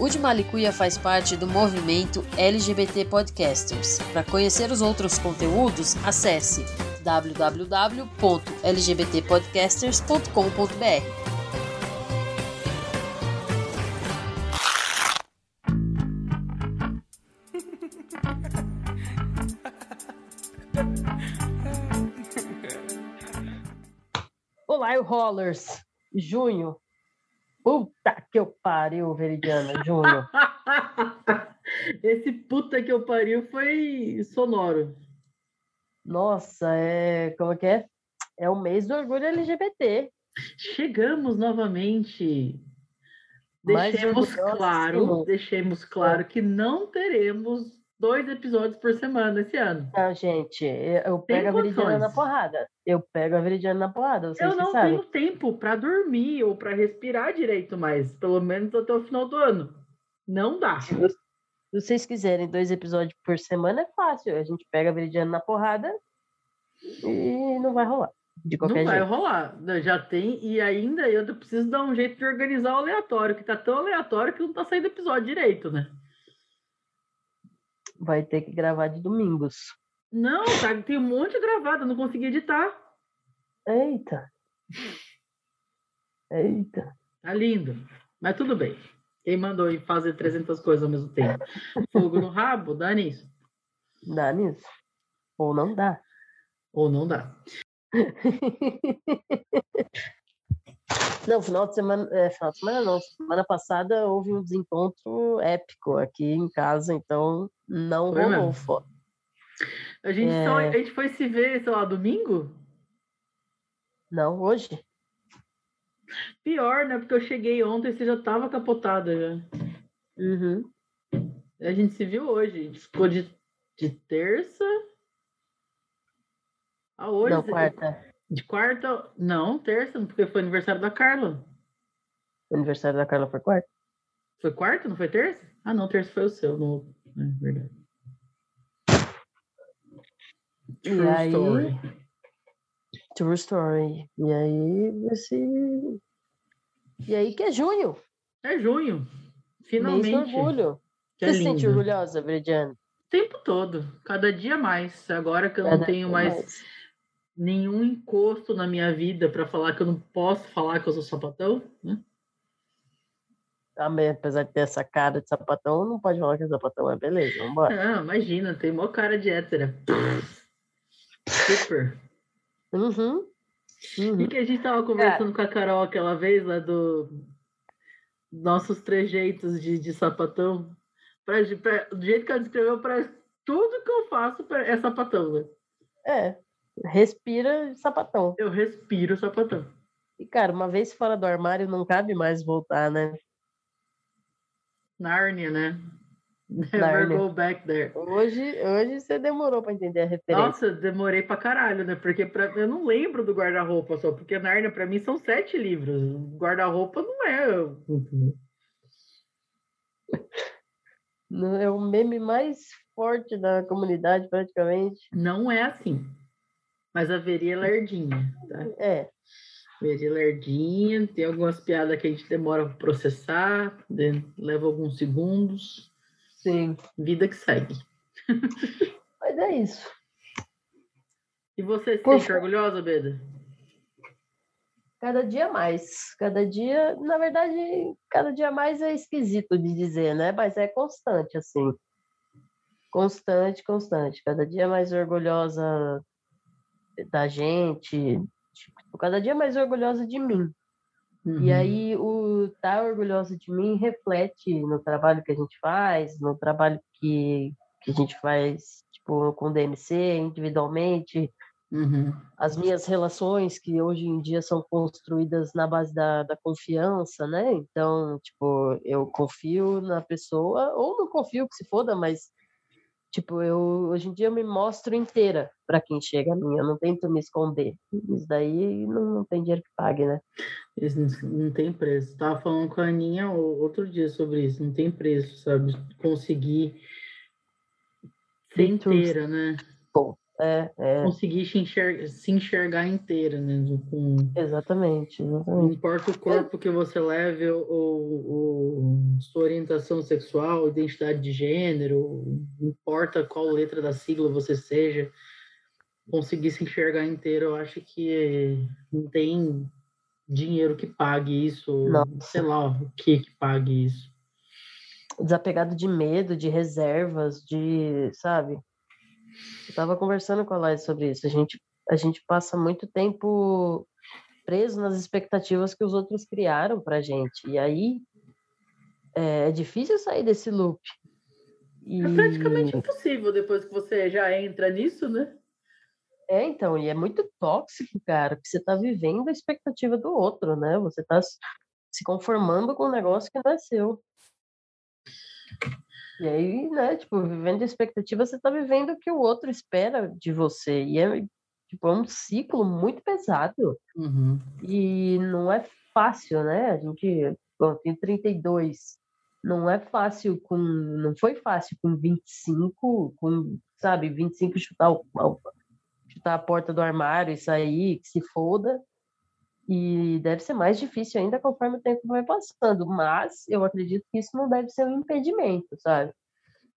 O de Malicuia faz parte do movimento LGBT Podcasters. Para conhecer os outros conteúdos, acesse www.lgbtpodcasters.com.br. Olá, Rollers! Junho. Puta que eu pariu, Veridiana, junho. Esse puta que eu pariu foi sonoro. Nossa, é. Como é que é? É o mês do orgulho LGBT. Chegamos novamente. Deixemos claro, deixemos claro que não teremos dois episódios por semana esse ano. Não, gente, eu pego a Veridiana na porrada. Eu pego a Veridiana na porrada. eu não sabem. tenho tempo para dormir ou para respirar direito mais, pelo menos até o final do ano. Não dá. Se vocês quiserem dois episódios por semana, é fácil. A gente pega a Veridiana na porrada e não vai rolar. De qualquer não jeito. vai rolar. Já tem, e ainda eu preciso dar um jeito de organizar o aleatório, que tá tão aleatório que não tá saindo episódio direito, né? Vai ter que gravar de domingos. Não, tá, tem um monte gravado, não consegui editar. Eita. Eita. Tá lindo. Mas tudo bem. Quem mandou fazer 300 coisas ao mesmo tempo? Fogo no rabo? Dá nisso. Dá nisso. Ou não dá. Ou não dá. Não, final de semana, é, final de semana não, semana passada houve um desencontro épico aqui em casa, então não foi rolou foto. A gente, é... só, a gente foi se ver, sei lá, domingo? Não, hoje. Pior, né? Porque eu cheguei ontem e você já estava capotada já. Uhum. A gente se viu hoje. A gente ficou de, de terça a hoje. Não, quarta. De quarta? Não, terça, porque foi aniversário da Carla. O aniversário da Carla foi quarta? Foi quarta, não foi terça? Ah, não, terça foi o seu. No... É verdade. True e aí, story. True story. E aí, esse. E aí que é junho. É junho. Finalmente. Mês orgulho. Que Você é se sente orgulhosa, Brediane? O tempo todo. Cada dia mais. Agora que eu Cada não tenho mais, mais nenhum encosto na minha vida para falar que eu não posso falar que eu sou sapatão, né? Também, apesar de ter essa cara de sapatão, não pode falar que é sapatão, é beleza, vambora. Não, imagina, tem mó cara de hétera. Super. Uhum. uhum. E que a gente tava conversando com a Carol aquela vez lá do nossos trejeitos de, de sapatão. Pra, pra, do jeito que ela descreveu, parece tudo que eu faço é sapatão, né? É, respira sapatão. Eu respiro sapatão. E, cara, uma vez fora do armário, não cabe mais voltar, né? Nárnia, né? Never Narnia. go back there. Hoje, hoje você demorou para entender a referência. Nossa, demorei pra caralho, né? Porque pra, eu não lembro do guarda-roupa só, porque Nárnia para mim são sete livros. Guarda-roupa não é. É o meme mais forte da comunidade, praticamente. Não é assim. Mas haveria lerdinha, tá? É. Haveria lerdinha, tem algumas piadas que a gente demora para processar, leva alguns segundos. Sim. Vida que segue. Mas é isso. E você se sente orgulhosa, Beda? Cada dia mais. Cada dia, na verdade, cada dia mais é esquisito de dizer, né? Mas é constante, assim. Constante, constante. Cada dia mais orgulhosa da gente, tipo, cada dia mais orgulhosa de mim. Uhum. E aí o estar tá orgulhosa de mim reflete no trabalho que a gente faz, no trabalho que, que a gente faz, tipo, com DMC, individualmente, uhum. as minhas relações que hoje em dia são construídas na base da, da confiança, né? Então, tipo, eu confio na pessoa, ou não confio que se foda, mas Tipo, eu hoje em dia eu me mostro inteira para quem chega a mim, eu não tento me esconder. Isso daí não, não tem dinheiro que pague, né? Isso não tem preço. Tava falando com a Aninha outro dia sobre isso, não tem preço, sabe? Conseguir ser inteira, né? Pô, É, é. Conseguir se enxergar, se enxergar inteira, né? Com... Exatamente, Não importa o corpo que você leve ou, ou sua orientação sexual, identidade de gênero, não importa qual letra da sigla você seja, conseguir se enxergar inteiro, eu acho que não tem dinheiro que pague isso, Nossa. sei lá o que que pague isso. Desapegado de medo, de reservas, de, sabe? Eu tava conversando com a Laís sobre isso. A gente, a gente passa muito tempo preso nas expectativas que os outros criaram pra gente. E aí é, é difícil sair desse loop. E... É praticamente impossível depois que você já entra nisso, né? É, então, e é muito tóxico, cara, porque você tá vivendo a expectativa do outro, né? Você tá se- se conformando com um negócio que não é seu. E aí, né, tipo, vivendo a expectativa, você tá vivendo o que o outro espera de você. E é, tipo, é um ciclo muito pesado. Uhum. E não é fácil, né? A gente, bom, tem 32. Não é fácil com, não foi fácil com 25, com, sabe, 25 chutar o- chutar a porta do armário e sair, que se foda. E deve ser mais difícil ainda conforme o tempo vai passando, mas eu acredito que isso não deve ser um impedimento, sabe?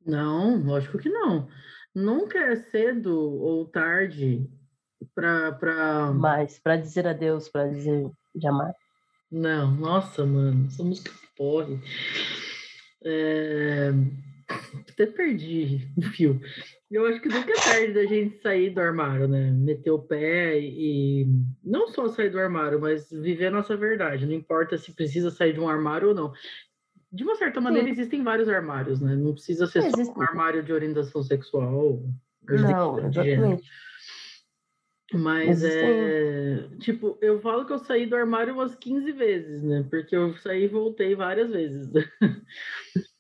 Não, lógico que não. Nunca é cedo ou tarde para para Mas para dizer adeus, para dizer jamais. Não, nossa, mano, essa música porre. É... Até perdi o fio. Eu acho que nunca é tarde da gente sair do armário, né? Meter o pé e não só sair do armário, mas viver a nossa verdade. Não importa se precisa sair de um armário ou não. De uma certa maneira, Sim. existem vários armários, né? Não precisa ser só um armário de orientação sexual. Não, exatamente. Mas é. Tipo, eu falo que eu saí do armário umas 15 vezes, né? Porque eu saí e voltei várias vezes.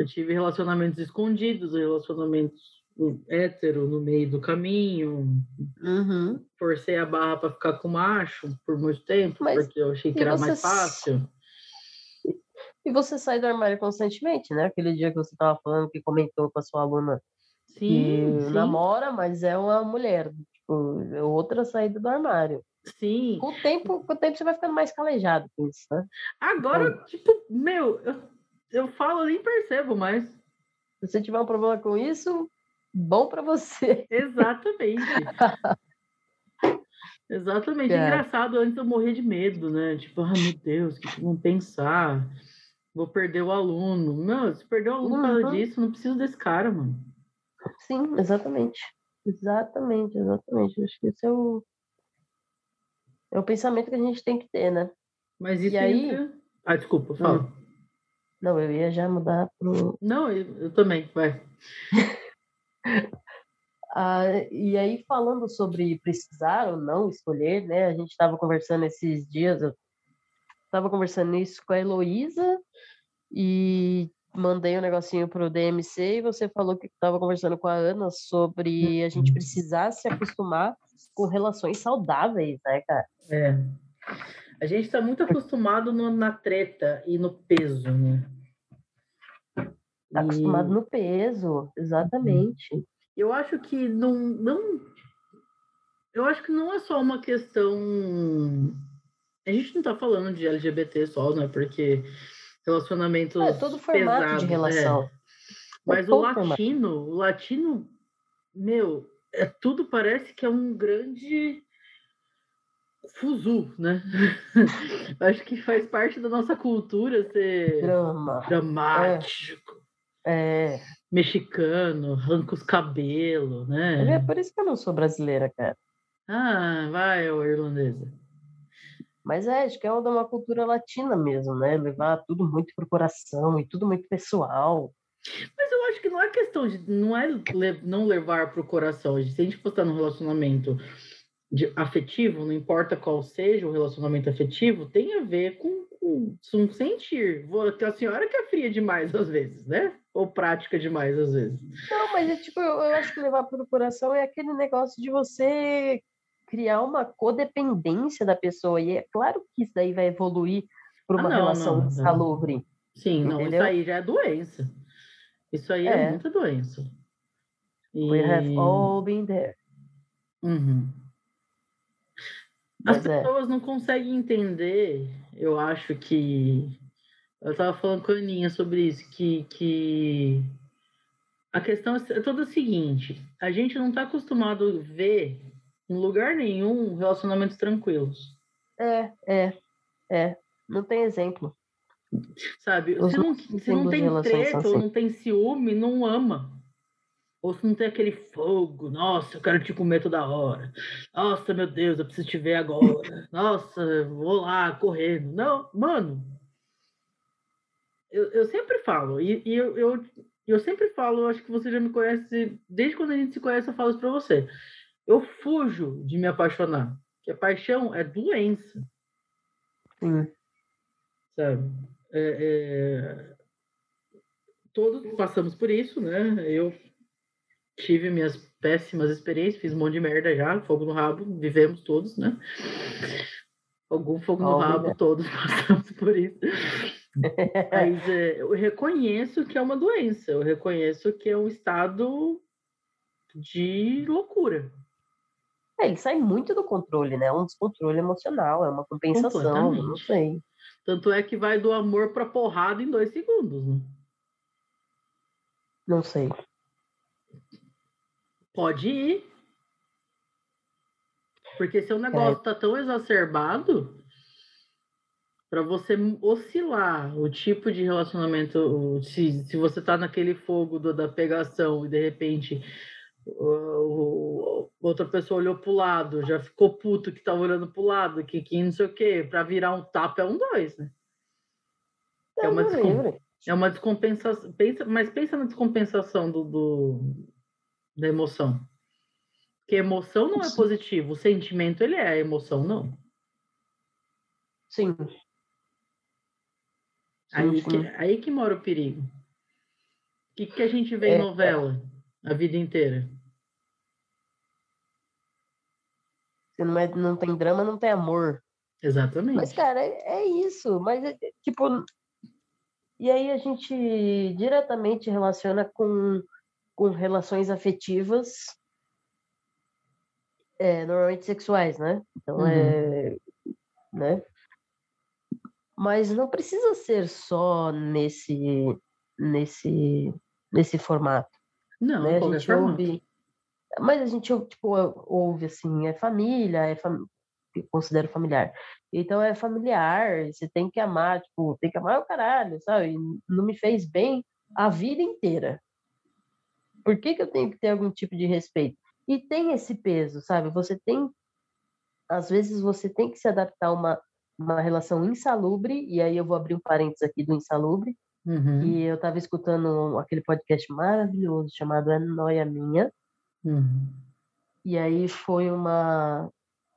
eu tive relacionamentos escondidos, relacionamentos hétero no meio do caminho. Uhum. Forcei a barra para ficar com macho por muito tempo, Mas- porque eu achei que era você mais fácil. E você sai do armário constantemente, né? Aquele dia que você estava falando que comentou com a sua aluna que Sim, sim, namora, mas é uma mulher. Tipo, é outra saída do armário. sim. Com o tempo, com o tempo você vai ficando mais calejado com isso, né? Agora, tipo, meu, eu, eu falo, nem percebo mais. Se você tiver um problema com isso, bom para você. Exatamente. Exatamente. Cara. Engraçado, antes eu morria de medo, né? Tipo, ah, meu Deus, o que vão pensar? Vou perder o aluno. Não, se perder o aluno por causa Uhum. disso, não preciso desse cara, mano. Sim, exatamente. Exatamente, exatamente. Acho que esse é o, é o pensamento que a gente tem que ter, né? Mas isso E aí? entra- Ah, desculpa, fala. Não, eu ia já mudar pro. Não, eu, eu também, vai. Ah, e aí, falando sobre precisar ou não escolher, né? A gente estava conversando esses dias, eu estava conversando isso com a Heloísa e mandei um negocinho pro DMC e você falou que estava conversando com a Ana sobre a gente precisar se acostumar com relações saudáveis, né, cara? É. A gente está muito acostumado no- na treta e no peso, né? Tá acostumado E- no peso, exatamente. Eu acho que não, não. Eu acho que não é só uma questão. A gente não tá falando de LGBT só, né? Porque relacionamentos. É todo formato pesados, de é. relação. Mas o todo formato. latino, o latino, meu, é tudo parece que é um grande fuzu, né? Acho que faz parte da nossa cultura ser Drama. dramático, É. mexicano, arranca os cabelos, né? É por isso que eu não sou brasileira, cara. Ah, vai, ô irlandesa. Mas é, acho que é uma cultura latina mesmo, né? Levar tudo muito pro coração e tudo muito pessoal. Mas eu acho que não é questão de não é não levar para o coração. Se a gente for estar num relacionamento de- afetivo, não importa qual seja o relacionamento afetivo, tem a ver com, com, com sentir. A senhora que é fria demais às vezes, né? Ou prática demais às vezes. Não, mas é tipo, eu, eu acho que levar pro coração é aquele negócio de você criar uma codependência da pessoa. E é claro que isso daí vai evoluir para Ah, uma não, relação não, não. insalubre. Sim, não, Entendeu? isso aí já é doença. Isso aí é, É. muita doença. E... We have all been there. Uhum. As é. pessoas não conseguem entender, eu acho que. Eu estava falando com a Aninha sobre isso, que, que a questão é toda a seguinte: a gente não está acostumado a ver em lugar nenhum relacionamentos tranquilos. É, é, é. Não tem exemplo. Sabe? Os se não, se não tem treta ou não tem ciúme, não ama. Ou se não tem aquele fogo, nossa, eu quero te comer toda hora. Nossa, meu Deus, eu preciso te ver agora. Nossa, vou lá correndo. Não, mano. Eu, eu sempre falo, e, e eu, eu, eu sempre falo, acho que você já me conhece, desde quando a gente se conhece, eu falo isso pra você. Eu fujo de me apaixonar. Porque paixão é doença. Sim. Sabe? É, é... Todos passamos por isso, né? Eu tive minhas péssimas experiências, fiz um monte de merda já, fogo no rabo, vivemos todos, né? Algum fogo no rabo, né? todos passamos por isso. Mas é, eu reconheço que é uma doença, eu reconheço que é um estado de loucura. É, ele sai muito do controle, né? É um descontrole emocional, é uma compensação, não sei. Tanto é que vai do amor pra porrada em dois segundos, né? Não sei. Pode ir. Porque se o negócio é. tá tão exacerbado, para você oscilar o tipo de relacionamento, se, se você tá naquele fogo do, da pegação e de repente o, o, outra pessoa olhou pro lado, já ficou puto que tá olhando pro lado, que, que não sei o quê, para virar um tapa é um dois, né? É, uma, descom... é uma descompensação. Pensa, mas pensa na descompensação do, do, da emoção. Porque emoção não é positivo, o sentimento ele é, a emoção não. Sim. Aí, Que, aí que mora o perigo. O que, que a gente vê é, em novela a vida inteira? Se não, é, não tem drama, não tem amor. Exatamente. Mas, cara, é, é isso. Mas, é, tipo. E aí a gente diretamente relaciona com com relações afetivas, é, normalmente sexuais, né? Então uhum. é, né? Mas não precisa ser só nesse nesse nesse formato. Não, né? a gente formato. ouve, mas a gente tipo ouve assim, é família, é fam... considero familiar. Então é familiar, você tem que amar, tipo, tem que amar o caralho, sabe? Não me fez bem a vida inteira. Por que, que eu tenho que ter algum tipo de respeito? E tem esse peso, sabe? Você tem. Às vezes você tem que se adaptar a uma, uma relação insalubre, e aí eu vou abrir um parênteses aqui do insalubre. Uhum. E eu estava escutando aquele podcast maravilhoso chamado É Noia Minha. Uhum. E aí foi uma,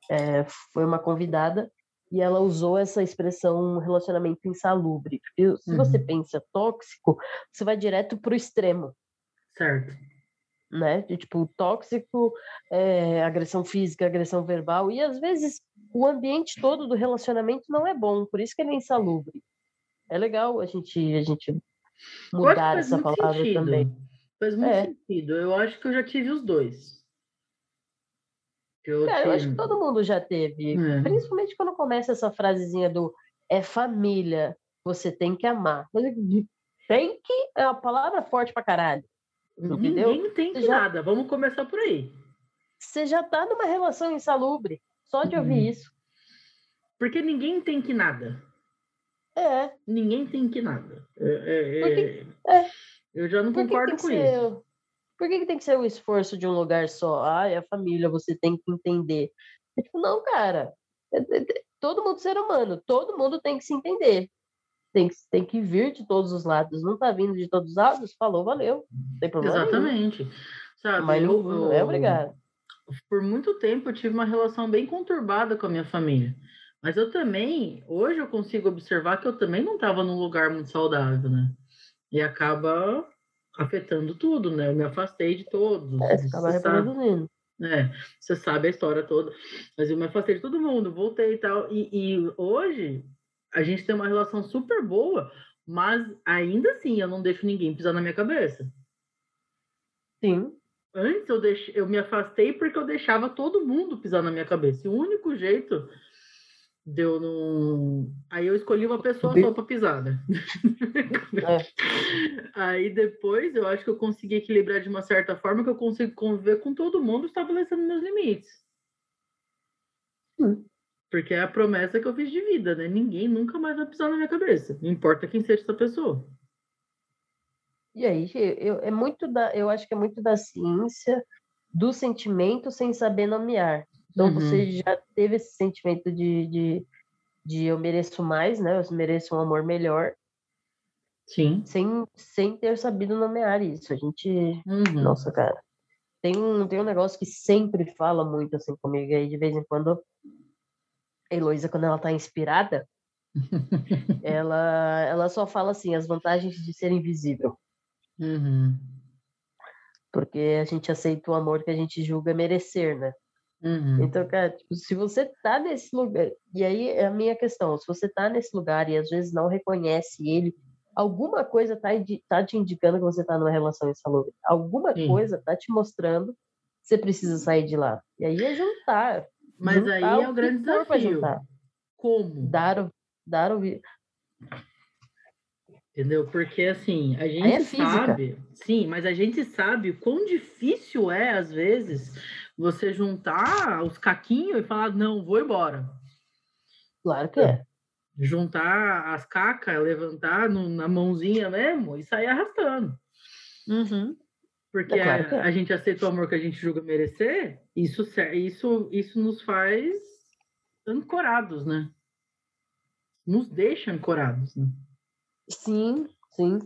é, foi uma convidada e ela usou essa expressão relacionamento insalubre. Porque se uhum. você pensa tóxico, você vai direto para o extremo. Certo. Né? De, tipo, tóxico, é, agressão física, agressão verbal, e às vezes o ambiente todo do relacionamento não é bom, por isso que ele é insalubre. É legal a gente, a gente mudar essa palavra sentido. também. Faz muito é. sentido. Eu acho que eu já tive os dois. Eu, Cara, eu acho que todo mundo já teve. É. Principalmente quando começa essa frasezinha do é família, você tem que amar. Tem que é uma palavra forte pra caralho. Entendeu? Ninguém entende já... nada. Vamos começar por aí. Você já está numa relação insalubre, só de ouvir uhum. isso. Porque ninguém tem que nada. É. Ninguém tem que nada. É, é, Porque, é. Eu já não concordo com ser, isso. Por que, que, tem que ser o esforço de um lugar só? Ah, é a família, você tem que entender. É tipo, não, cara. É, é, todo mundo ser humano, todo mundo tem que se entender tem, tem que vir de todos os lados. Não está vindo de todos os lados? Falou, valeu. Não tem problema. Exatamente. Nenhum. Sabe, Mas eu, não é obrigado. Por muito tempo eu tive uma relação bem conturbada com a minha família. Mas eu também, hoje eu consigo observar que eu também não estava num lugar muito saudável, né? E acaba afetando tudo, né? Eu me afastei de todos. É, você acaba reproduzindo. É, você sabe a história toda. Mas eu me afastei de todo mundo, voltei e tal. E, e hoje a gente tem uma relação super boa, mas ainda assim eu não deixo ninguém pisar na minha cabeça. Sim. antes eu, deixei, eu me afastei porque eu deixava todo mundo pisar na minha cabeça. E o único jeito deu no. Aí eu escolhi uma pessoa só para pisar, né? É. Aí depois eu acho que eu consegui equilibrar de uma certa forma que eu consigo conviver com todo mundo estabelecendo meus limites. Hum. Porque é a promessa que eu fiz de vida, né? Ninguém nunca mais vai pisar na minha cabeça. Não importa quem seja essa pessoa. E aí, eu, é muito da, eu acho que é muito da ciência do sentimento sem saber nomear. Então uhum. você já teve esse sentimento de, de, de eu mereço mais, né? Eu mereço um amor melhor. Sim. Sem, sem ter sabido nomear isso. A gente. Uhum. Nossa, cara. Tem um, tem um negócio que sempre fala muito assim comigo aí, de vez em quando. Heloísa, quando ela tá inspirada, ela, ela só fala assim, as vantagens de ser invisível. Uhum. Porque a gente aceita o amor que a gente julga merecer, né? Uhum. Então, cara, tipo, se você tá nesse lugar, e aí é a minha questão, se você tá nesse lugar e às vezes não reconhece ele, alguma coisa tá, tá te indicando que você tá numa relação insalubre. Alguma Sim. coisa tá te mostrando que você precisa sair de lá. E aí é juntar. Mas juntar aí é o grande desafio. Como? Dar, dar o Entendeu? Porque assim, a gente é sabe, sim, mas a gente sabe o quão difícil é, às vezes, você juntar os caquinhos e falar, não, vou embora. Claro que é. Juntar as cacas, levantar no, na mãozinha mesmo e sair arrastando. Uhum. Porque é claro a, é. a, gente aceita o amor que a gente julga merecer, isso, isso, isso nos faz ancorados, né? Nos deixa ancorados, né? Sim, sim.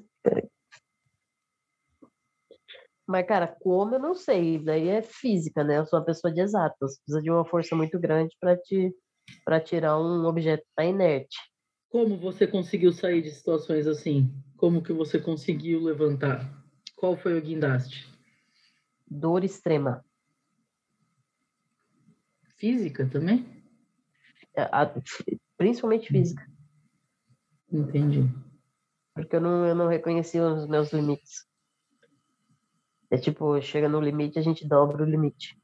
Mas, cara, como eu não sei, daí é física, né? Eu sou uma pessoa de exatas, precisa de uma força muito grande para te para tirar um objeto que tá inerte. Como você conseguiu sair de situações assim? Como que você conseguiu levantar? Qual foi o guindaste? Dor extrema. Física também? É, a, principalmente física. Entendi. Porque eu não, eu não reconheci os meus limites. É tipo, chega no limite, a gente dobra o limite.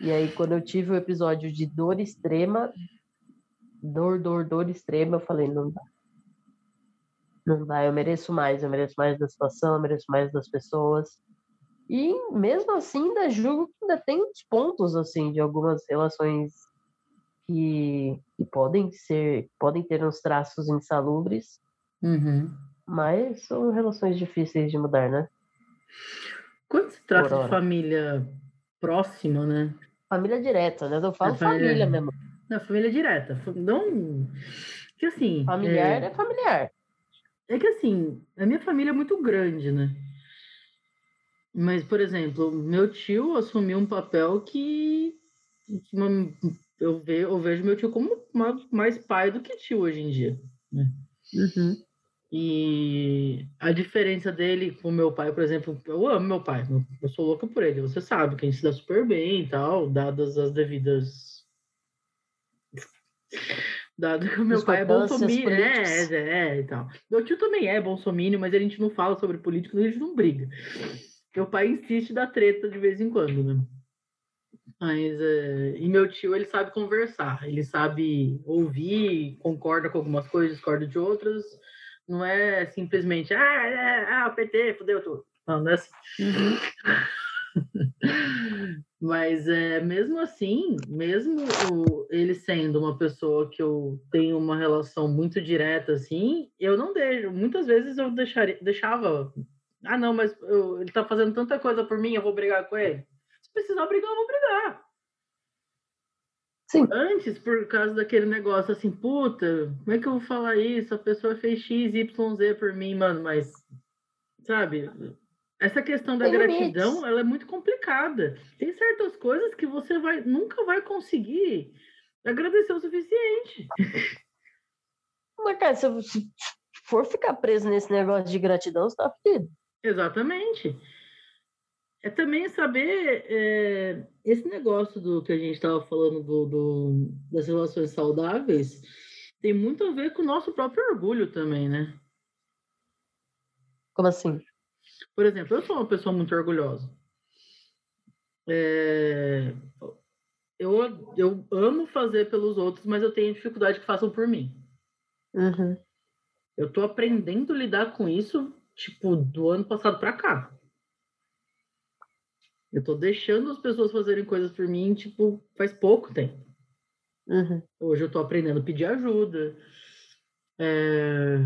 E aí, quando eu tive o episódio de dor extrema, dor, dor, dor extrema, eu falei, não dá. Não dá, eu mereço mais, eu mereço mais da situação, eu mereço mais das pessoas. E mesmo assim, ainda julgo que ainda tem uns pontos, assim, de algumas relações que, que podem ser, podem ter uns traços insalubres, uhum. mas são relações difíceis de mudar, né? Quando se trata de família próxima, né? Família direta, né? Eu falo é família, família mesmo. Não, família direta. Não. Que assim. Familiar é... é familiar. É que assim, a minha família é muito grande, né? Mas, por exemplo, meu tio assumiu um papel que eu, vejo, eu vejo meu tio como mais pai do que tio hoje em dia. Né? Uhum. E a diferença dele com meu pai, por exemplo, eu amo meu pai, eu sou louca por ele, você sabe que a gente se dá super bem e tal, dadas as devidas. Dado que o meu pai é bolsominion, é, é, é, e tal. Meu tio também é bolsominion, mas a gente não fala sobre política, a gente não briga. Meu pai insiste da treta de vez em quando, né? Mas, é... e meu tio, ele sabe conversar, ele sabe ouvir, concorda com algumas coisas, discorda de outras, não é simplesmente, ah, é, ah o PT fudeu tudo. Não, não é assim. Mas é, mesmo assim, mesmo o, ele sendo uma pessoa que eu tenho uma relação muito direta, assim, eu não deixo. Muitas vezes eu deixaria, deixava. Ah, não, mas eu, ele tá fazendo tanta coisa por mim, eu vou brigar com ele. Se precisar brigar, eu vou brigar. Sim. Antes, por causa daquele negócio assim, puta, como é que eu vou falar isso? A pessoa fez X, Y, Z por mim, mano, mas, sabe, essa questão da Tem gratidão, ela é muito complicada. Tem certas coisas que você vai, nunca vai conseguir agradecer o suficiente. Mas, cara, se for ficar preso nesse negócio de gratidão, você tá fedido. Exatamente é também saber é, esse negócio do que a gente estava falando do, do, das relações saudáveis tem muito a ver com o nosso próprio orgulho também, né? Como assim? Por exemplo, eu sou uma pessoa muito orgulhosa. é, eu, eu amo fazer pelos outros, mas eu tenho dificuldade que façam por mim. Uhum. Eu tô aprendendo a lidar com isso, tipo, do ano passado para cá. Eu tô deixando as pessoas fazerem coisas por mim, tipo, faz pouco tempo. Uhum. Hoje eu tô aprendendo a pedir ajuda. É...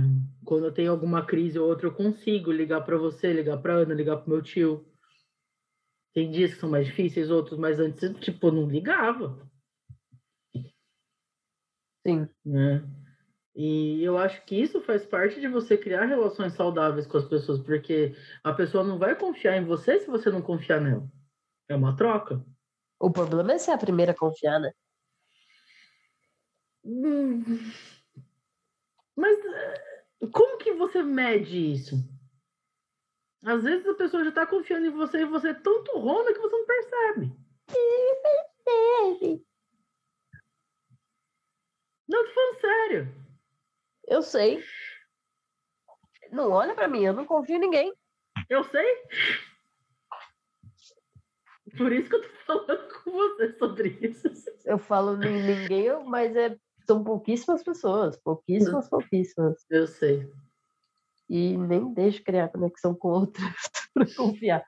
Quando eu tenho alguma crise ou outra, eu consigo ligar para você, ligar para Ana, ligar para meu tio. Tem dias que são mais difíceis, outros, mas antes, tipo, eu não ligava. Sim. Né? E eu acho que isso faz parte de você criar relações saudáveis com as pessoas, porque a pessoa não vai confiar em você se você não confiar nela. É uma troca. O problema é ser a primeira a confiar, né? Hum. Mas eh, como que você mede isso? Às vezes a pessoa já está confiando em você e você é tão turrona que você não percebe. Percebe. Não, tô falando sério. Eu sei. Não olha para mim, eu não confio em ninguém. Eu sei. Por isso que eu tô falando com você sobre isso. Eu falo em ninguém, mas é, são pouquíssimas pessoas. Pouquíssimas, pouquíssimas. Eu sei. E nem deixo criar conexão com outras para confiar.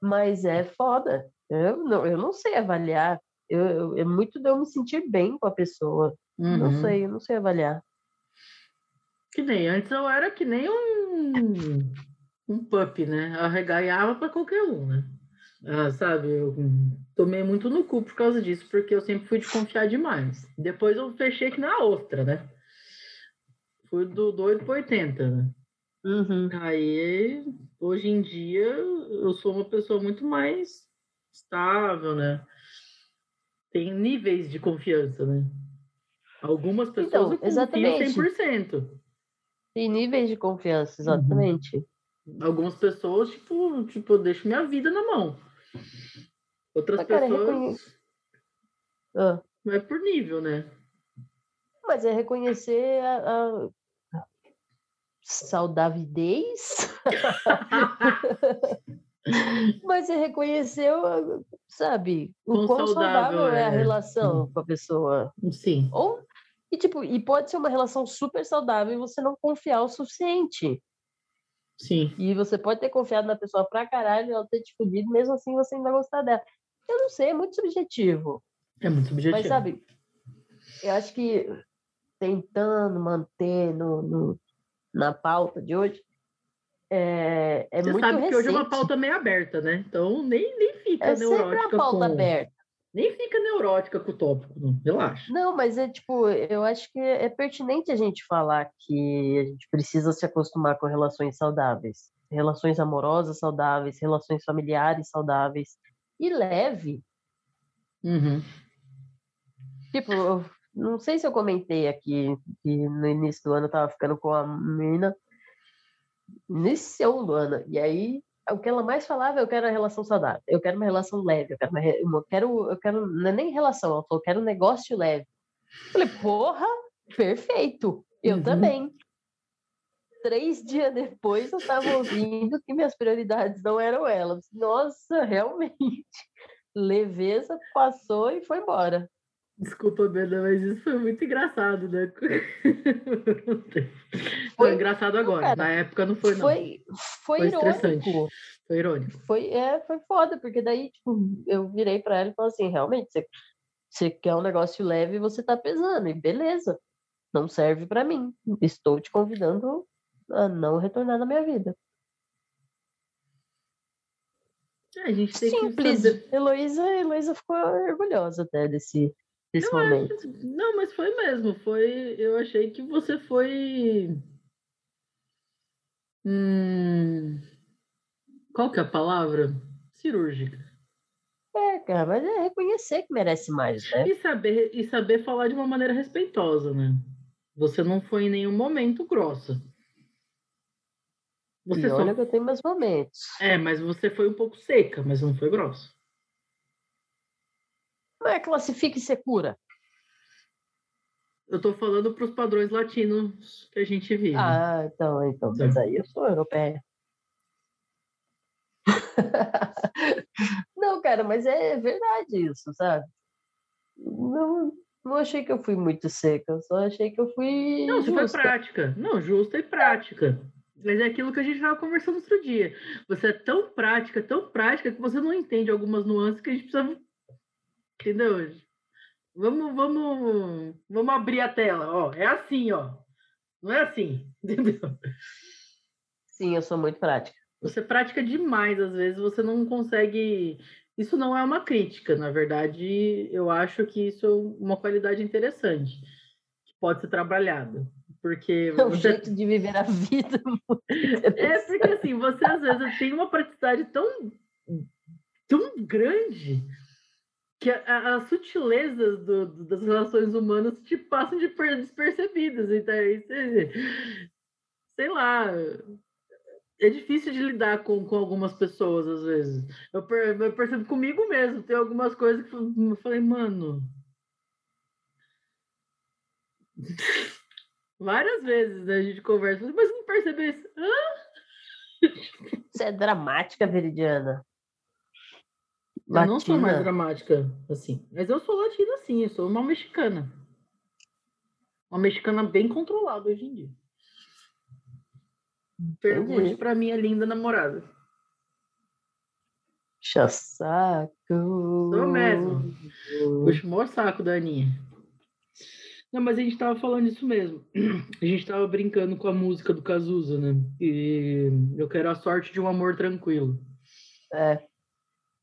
Mas é foda. Eu não, eu não sei avaliar. Eu, eu, é muito de eu me sentir bem com a pessoa. Uhum. Não sei, eu não sei avaliar. Que nem antes eu era que nem um, um pup, né? Arreganhava para qualquer um, né? Ah, sabe, eu tomei muito no cu por causa disso, porque eu sempre fui de confiar demais. Depois eu fechei que na ostra, né? Fui do doido para 80, né? Uhum. Aí, hoje em dia, eu sou uma pessoa muito mais estável, né? Tem níveis de confiança, né? Algumas pessoas Então, eu confio exatamente. 100%. Tem níveis de confiança, Uhum. exatamente. Algumas pessoas, tipo, tipo, eu deixo minha vida na mão. Outras Mas, cara, pessoas reconhe- Ah, vai por nível, né? mas é reconhecer a, a saudavidez. mas é reconhecer, sabe, o Quão quão saudável saudável é a é. relação com a pessoa. Sim. Ou, e, tipo, e pode ser uma relação super saudável e você não confiar o suficiente. Sim. E você pode ter confiado na pessoa pra caralho, ela ter te fudido, mesmo assim você ainda gostar dela. Eu não sei, é muito subjetivo. É muito subjetivo. Mas sabe, eu acho que tentando manter no, no- na pauta de hoje, é, é Você muito sabe que hoje é uma recente. pauta meio aberta, né? Então nem, nem fica É sempre neurótica uma pauta com... aberta. Nem fica neurótica com o tópico, não. Relaxa. Não, mas é tipo, eu acho que é pertinente a gente falar que a gente precisa se acostumar com relações saudáveis, relações amorosas saudáveis, relações familiares saudáveis e leve. Uhum. Tipo, eu não sei se eu comentei aqui que no início do ano eu tava ficando com a menina, início do ano, e aí o que ela mais falava, eu quero uma relação saudável, eu quero uma relação leve, eu quero, re- eu quero, eu quero não é nem relação, ela falou, eu quero um negócio leve. Eu falei, porra, perfeito, eu Uhum. também. Três dias depois eu tava ouvindo que minhas prioridades não eram elas. Nossa, realmente. Leveza passou e foi embora. Desculpa, Beda, mas isso foi muito engraçado, né? Foi engraçado agora. cara, Na época não foi, não. Foi, foi, Foi irônico. Foi irônico. Foi, é, foi foda, porque daí tipo, eu virei pra ela e falei assim, realmente, você, você quer um negócio leve, você tá pesando, e beleza, não serve pra mim. Estou te convidando a não retornar na minha vida. É, a gente tem Simples. que. Heloísa, Heloísa ficou orgulhosa até desse, desse Eu acho momento. que- Não, mas foi mesmo. Foi. Eu achei que você foi. Hum... Qual que é a palavra? Cirúrgica. É, cara, mas é reconhecer que merece mais, né? E saber, e saber falar de uma maneira respeitosa, né? Você não foi em nenhum momento grossa. Você e só... olha que eu tenho meus momentos. É, mas você foi um pouco seca, mas não foi grossa. Mas classifique secura. Eu tô falando para os padrões latinos que a gente vive. Ah, então, então, mas aí eu sou europeia. não, cara, mas é verdade isso, sabe? Não, não achei que eu fui muito seca, só achei que eu fui. Não, justa. você foi prática. Não, justa e prática. Mas é aquilo que a gente estava conversando outro dia. Você é tão prática, tão prática, que você não entende algumas nuances que a gente precisa. Entendeu? Vamos, vamos, vamos abrir a tela. Ó, é assim, ó. Não é assim, entendeu? Sim, eu sou muito prática. Você prática demais, às vezes você não consegue. Isso não é uma crítica, na verdade, eu acho que isso é uma qualidade interessante, que pode ser trabalhada. Porque é você... jeito de viver a vida. é porque assim, você às vezes tem uma praticidade tão, tão grande que as sutilezas do, do, das relações humanas te passam de despercebidas. Então, sei lá, é difícil de lidar com, com algumas pessoas, às vezes. Eu, per, eu percebo comigo mesmo, tem algumas coisas que eu falei, mano. Várias vezes né, a gente conversa, mas não percebeu isso. Hã? Você é dramática, Veridiana. Latina. Eu não sou mais dramática, assim. Mas eu sou latina, sim. Eu sou uma mexicana. Uma mexicana bem controlada hoje em dia. Pergunte para minha linda namorada. Puxa saco. Sou mesmo. Puxa o saco da Aninha. Não, mas a gente tava falando isso mesmo. A gente tava brincando com a música do Cazuza, né? E eu quero a sorte de um amor tranquilo. É.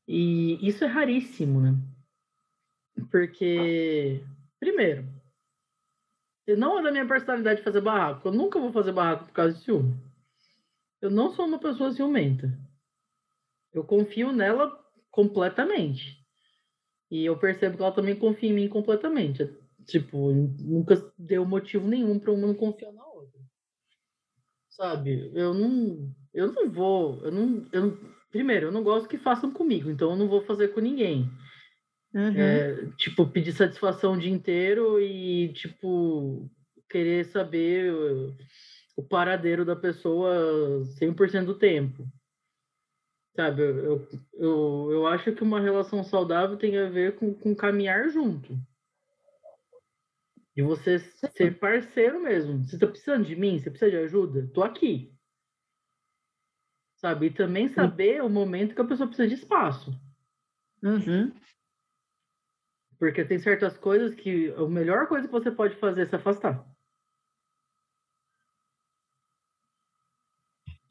E isso é raríssimo, né? Porque, primeiro, não é da minha personalidade fazer barraco. Eu nunca vou fazer barraco por causa de ciúme. Eu não sou uma pessoa ciumenta. Eu confio nela completamente. E eu percebo que ela também confia em mim completamente. Tipo, nunca deu motivo nenhum para uma não confiar na outra. Sabe? Eu não, eu não vou, eu não, eu, primeiro, eu não gosto que façam comigo, então eu não vou fazer com ninguém. Uhum. É, tipo, pedir satisfação o dia inteiro e, tipo, querer saber o, o paradeiro da pessoa 100% do tempo. Sabe, eu, eu, eu acho que uma relação saudável tem a ver com, com caminhar junto. E você ser parceiro mesmo. Você tá precisando de mim? Você precisa de ajuda? Tô aqui. Sabe? E também saber o momento que a pessoa precisa de espaço. Uhum. Porque tem certas coisas que a melhor coisa que você pode fazer é se afastar.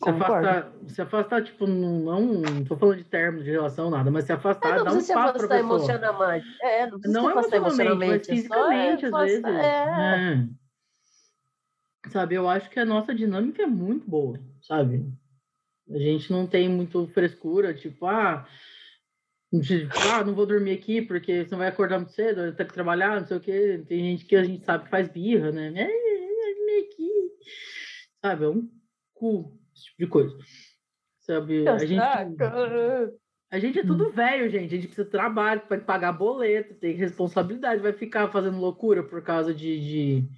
Se afastar, se afastar, tipo, não, não tô falando de termos de relação, nada, mas se afastar, é, dá um espaço para pessoa. emocionalmente. É, não precisa não se afastar emocionalmente, mas fisicamente, é às vezes. É. É. Sabe, eu acho que a nossa dinâmica é muito boa, sabe? A gente não tem muito frescura, tipo, ah, tipo, ah, não vou dormir aqui porque você vai acordar muito cedo, vai ter que trabalhar, não sei o quê. Tem gente que a gente sabe que faz birra, né? É, é, aqui. Sabe, é um cu esse tipo de coisa. Sabe? A gente, a gente é tudo velho, gente. A gente precisa de trabalho para pagar boleto, tem responsabilidade. Vai ficar fazendo loucura por causa de, de,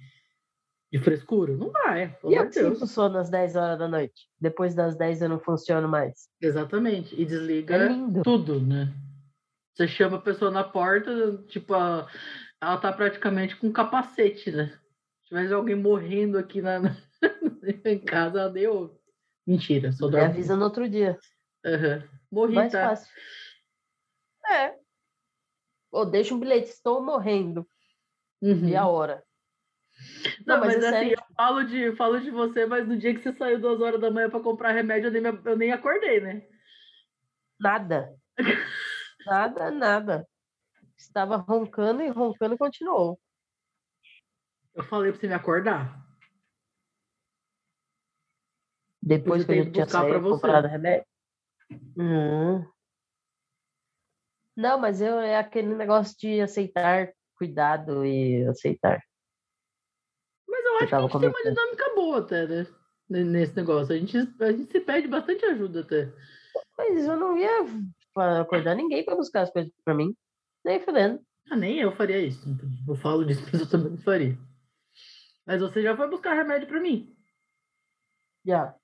de frescura? Não vai. E eu sinto sono às 10 horas da noite. Depois das 10 eu não funciono mais. Exatamente. E desliga é tudo, né? Você chama a pessoa na porta, tipo, a, ela tá praticamente com capacete, né? Se tivesse alguém morrendo aqui na, na em casa, ela deu. Mentira, dorme. Me avisa no outro dia. Uhum. Morri, Mais tá? fácil. É. Ou deixa um bilhete, estou morrendo. Uhum. E a hora. Não, não mas, mas assim, eu falo de, falo de você, mas no dia que você saiu duas horas da manhã para comprar remédio, eu nem, eu nem acordei, né? Nada. nada, nada. Estava roncando e roncando e continuou. Eu falei para você me acordar. Depois que a gente tinha saído, comprado remédio. Hum. Não, mas eu, é aquele negócio de aceitar cuidado e aceitar. Mas eu acho que a gente tem uma dinâmica boa até, né? Nesse negócio. A gente, a gente se pede bastante ajuda até. Mas eu não ia acordar ninguém para buscar as coisas para mim. Nem fudendo. Ah, nem eu faria isso. Eu falo disso, mas eu também não faria. Mas você já foi buscar remédio para mim. Já.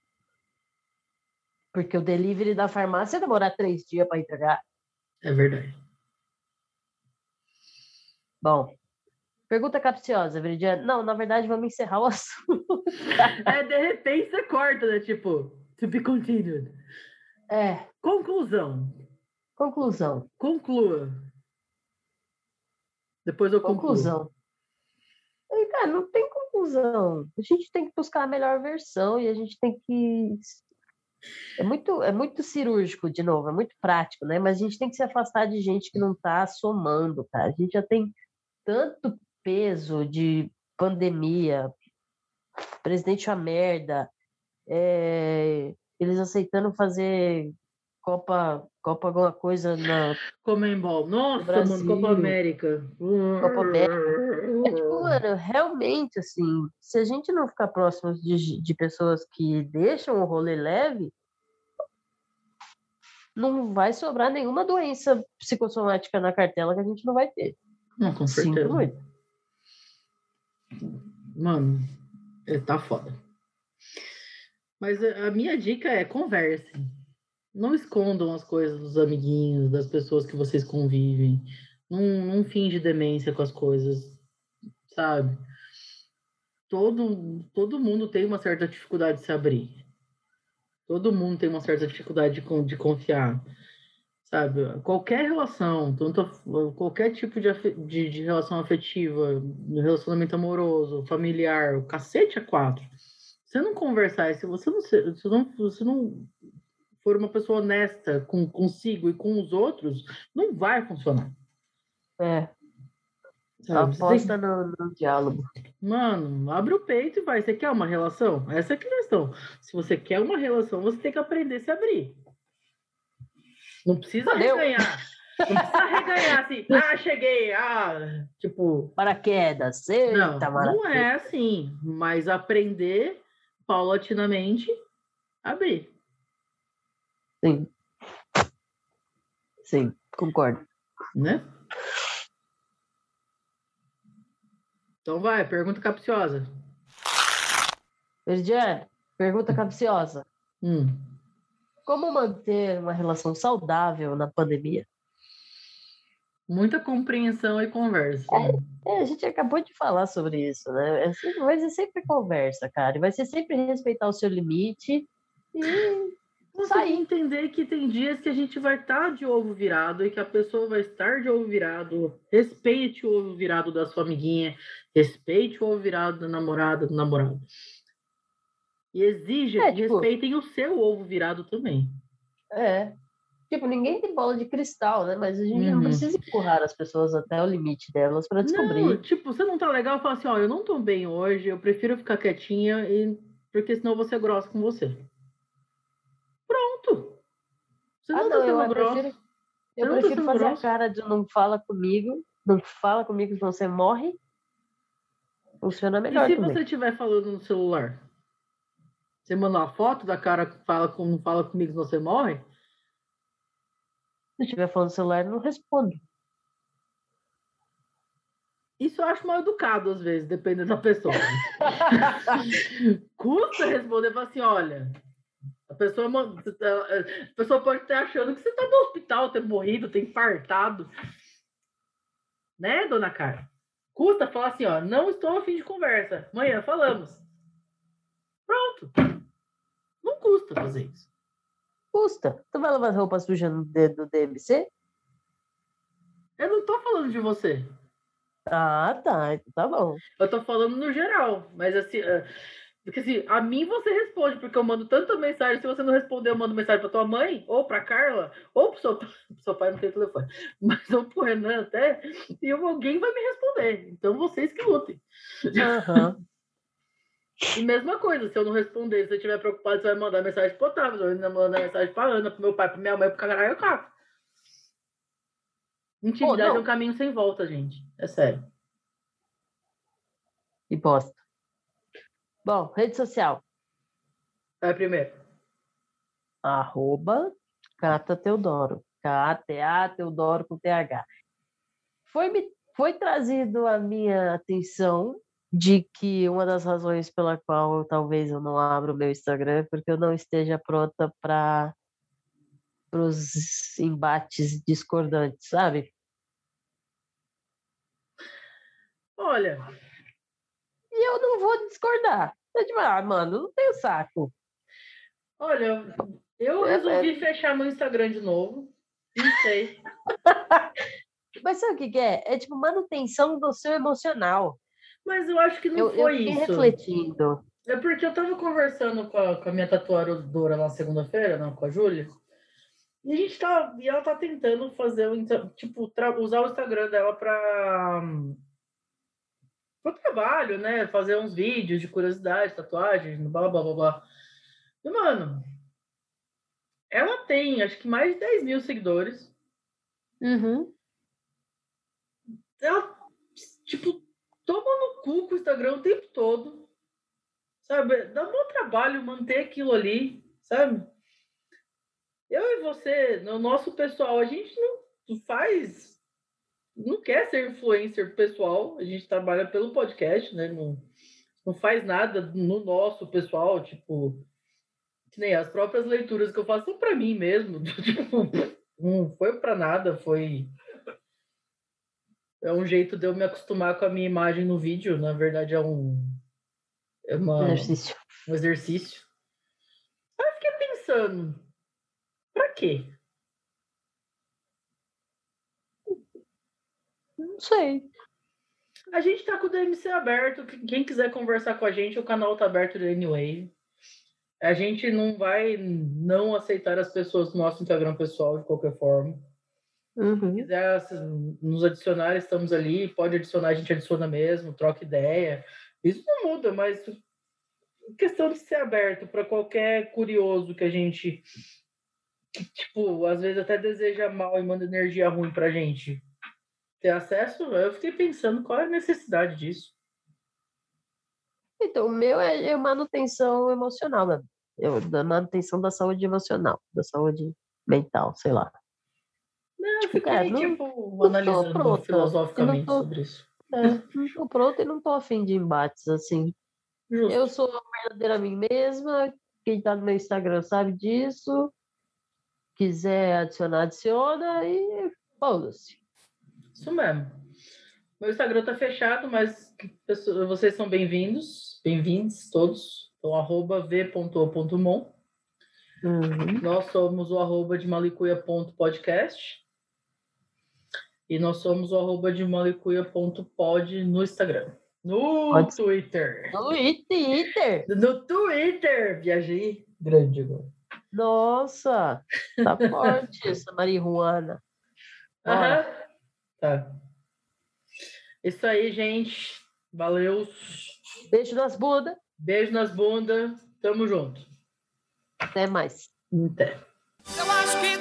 Porque o delivery da farmácia demorar três dias para entregar. É verdade. Bom, pergunta capciosa, Veridiana. Não, na verdade, vamos encerrar o assunto. é, de repente você corta, né? Tipo, to be continued. É. Conclusão. Conclusão. Conclua. Depois eu concluo. Conclusão. Cara, não tem conclusão. A gente tem que buscar a melhor versão e a gente tem que é muito, é muito cirúrgico, de novo, é muito prático, né? Mas a gente tem que se afastar de gente que não está somando, cara. A gente já tem tanto peso de pandemia, presidente a merda, é, eles aceitando fazer Copa, Copa alguma coisa na. Comembol. Nossa, Brasil, mano, Copa América. Copa América. Mano, realmente, assim, se a gente não ficar próximo de, de pessoas que deixam o rolê leve, não vai sobrar nenhuma doença psicossomática na cartela que a gente não vai ter. Não, com certeza. Sinto muito. Mano, é, tá foda. Mas a minha dica é converse. Não escondam as coisas dos amiguinhos, das pessoas que vocês convivem. Não, não finge demência com as coisas, sabe? Todo, todo mundo tem uma certa dificuldade de se abrir. Todo mundo tem uma certa dificuldade de, de confiar, sabe? Qualquer relação, tanto qualquer tipo de, de, de relação afetiva, relacionamento amoroso, familiar, o cacete é quatro. Se não conversar, se você não, se não, você não for uma pessoa honesta com consigo e com os outros, não vai funcionar. É. Sabe? Aposta no, no, diálogo. Mano, abre o peito e vai. Você quer uma relação? Essa é a questão. Se você quer uma relação, você tem que aprender a se abrir. Não precisa Valeu. reganhar. Não precisa reganhar assim. Ah, cheguei. Ah, tipo. Paraquedas. Eita, não, não é assim. Mas aprender paulatinamente abrir. Sim. Sim, concordo. Né? Então vai, pergunta capciosa. Verdiane, pergunta capciosa. Hum. Como manter uma relação saudável na pandemia? Muita compreensão e conversa. É, é, a gente acabou de falar sobre isso, né? É vai ser sempre conversa, cara. Vai ser sempre respeitar o seu limite e conseguir entender que tem dias que a gente vai estar de ovo virado e que a pessoa vai estar de ovo virado. Respeite o ovo virado da sua amiguinha, respeite o ovo virado da namorada, do namorado. E exija é, que tipo, respeitem o seu ovo virado também. É. Tipo, ninguém tem bola de cristal, né? Mas a gente uhum. não precisa empurrar as pessoas até o limite delas para descobrir. Não, tipo, você não tá legal, fala assim, ó, eu não tô bem hoje, eu prefiro ficar quietinha, e... porque senão eu vou ser grossa com você. Você ah, não, eu, prefiro, eu tá prefiro fazer grosso. a cara de não fala comigo, não fala comigo, senão você morre. Funciona melhor. E se também. você estiver falando no celular? Você manda uma foto da cara que fala, não fala comigo, senão você morre? Se estiver falando no celular, eu não respondo. Isso eu acho mal educado, às vezes, dependendo da pessoa. Custa responder, falar assim, olha, pessoa, a pessoa pode estar achando que você está no hospital, ter morrido, ter infartado. Né, dona Cara? Custa falar assim, ó, não estou a fim de conversa. Amanhã falamos. Pronto. Não custa fazer isso. Custa. Tu vai lavar roupa suja no dedo do DMC? Eu não tô falando de você. Ah, tá. Então tá bom. Eu tô falando no geral. Mas assim, porque assim, a mim você responde, porque eu mando tanta mensagem. Se você não responder, eu mando mensagem para tua mãe, ou para Carla, ou para seu, seu pai, não tem telefone, mas ou pro Renan até, e alguém vai me responder. Então vocês que lutem. Uhum. E mesma coisa, se eu não responder, se você estiver preocupado, você vai mandar mensagem pro Otávio, você vai mandar mensagem pra Ana, pro meu pai, pra minha mãe, pro caralho, eu cato. Intimidade oh, é um caminho sem volta, gente. É sério. E bosta. Bom, rede social. É primeiro. Arroba Cata Teodoro. K-A-T-A Teodoro com T-H. Foi, me, foi trazido a minha atenção de que uma das razões pela qual talvez eu não abra o meu Instagram é porque eu não esteja pronta para os embates discordantes, sabe? Olha. E eu não vou discordar. Eu digo, ah, mano, não tenho saco. Olha, eu é, resolvi é... fechar meu Instagram de novo. Não sei. Mas sabe o que, que é? É tipo manutenção do seu emocional. Mas eu acho que não eu, foi eu isso. refletindo. É porque eu tava conversando com a, com a minha tatuadora na segunda-feira, não, com a Júlia. E a gente tá. E ela tá tentando fazer o. Tipo, usar o Instagram dela pra. Pro trabalho, né? Fazer uns vídeos de curiosidade, tatuagens, blá blá blá blá. E, mano, ela tem acho que mais de 10 mil seguidores. Uhum. Ela, tipo, toma no cu com o Instagram o tempo todo. Sabe? Dá um bom trabalho manter aquilo ali, sabe? Eu e você, no nosso pessoal, a gente não faz. Não quer ser influencer pessoal, a gente trabalha pelo podcast, né? Não, não faz nada no nosso pessoal, tipo. Nem as próprias leituras que eu faço são para mim mesmo. Tipo, não foi para nada, foi é um jeito de eu me acostumar com a minha imagem no vídeo. Na verdade, é um. É uma, exercício. um exercício. Aí eu fiquei pensando: pra quê? Não sei. A gente tá com o DMC aberto. Quem quiser conversar com a gente, o canal tá aberto anyway. A gente não vai não aceitar as pessoas no nosso Instagram pessoal de qualquer forma. Uhum. Se quiser nos adicionar, estamos ali. Pode adicionar, a gente adiciona mesmo, troca ideia. Isso não muda, mas questão de ser aberto para qualquer curioso que a gente, que, tipo, às vezes até deseja mal e manda energia ruim para a gente ter acesso. Eu fiquei pensando qual é a necessidade disso. Então, o meu é manutenção emocional, né? Eu, da manutenção da saúde emocional, da saúde mental, sei lá. Não, tipo, fiquei, cara, não, tipo, não analisando pronto, filosoficamente tô, sobre isso. É, não pronto e não tô afim de embates, assim. Justo. Eu sou verdadeira a mim mesma, quem tá no meu Instagram sabe disso. Quiser adicionar, adiciona e foda-se. Isso mesmo. Meu Instagram tá fechado, mas vocês são bem-vindos, bem-vindos todos. Então, arroba v.o.mon. Uhum. Nós somos o arroba de malicuia.podcast. E nós somos o arroba de malicuia.pod no Instagram. No Pode Twitter. No Twitter. No Twitter. Viajei grande agora. Nossa, tá forte essa marihuana. Aham. Tá. Isso aí, gente. Valeu. Beijo nas bundas. Beijo nas bundas. Tamo junto. Até mais. Até. Eu acho que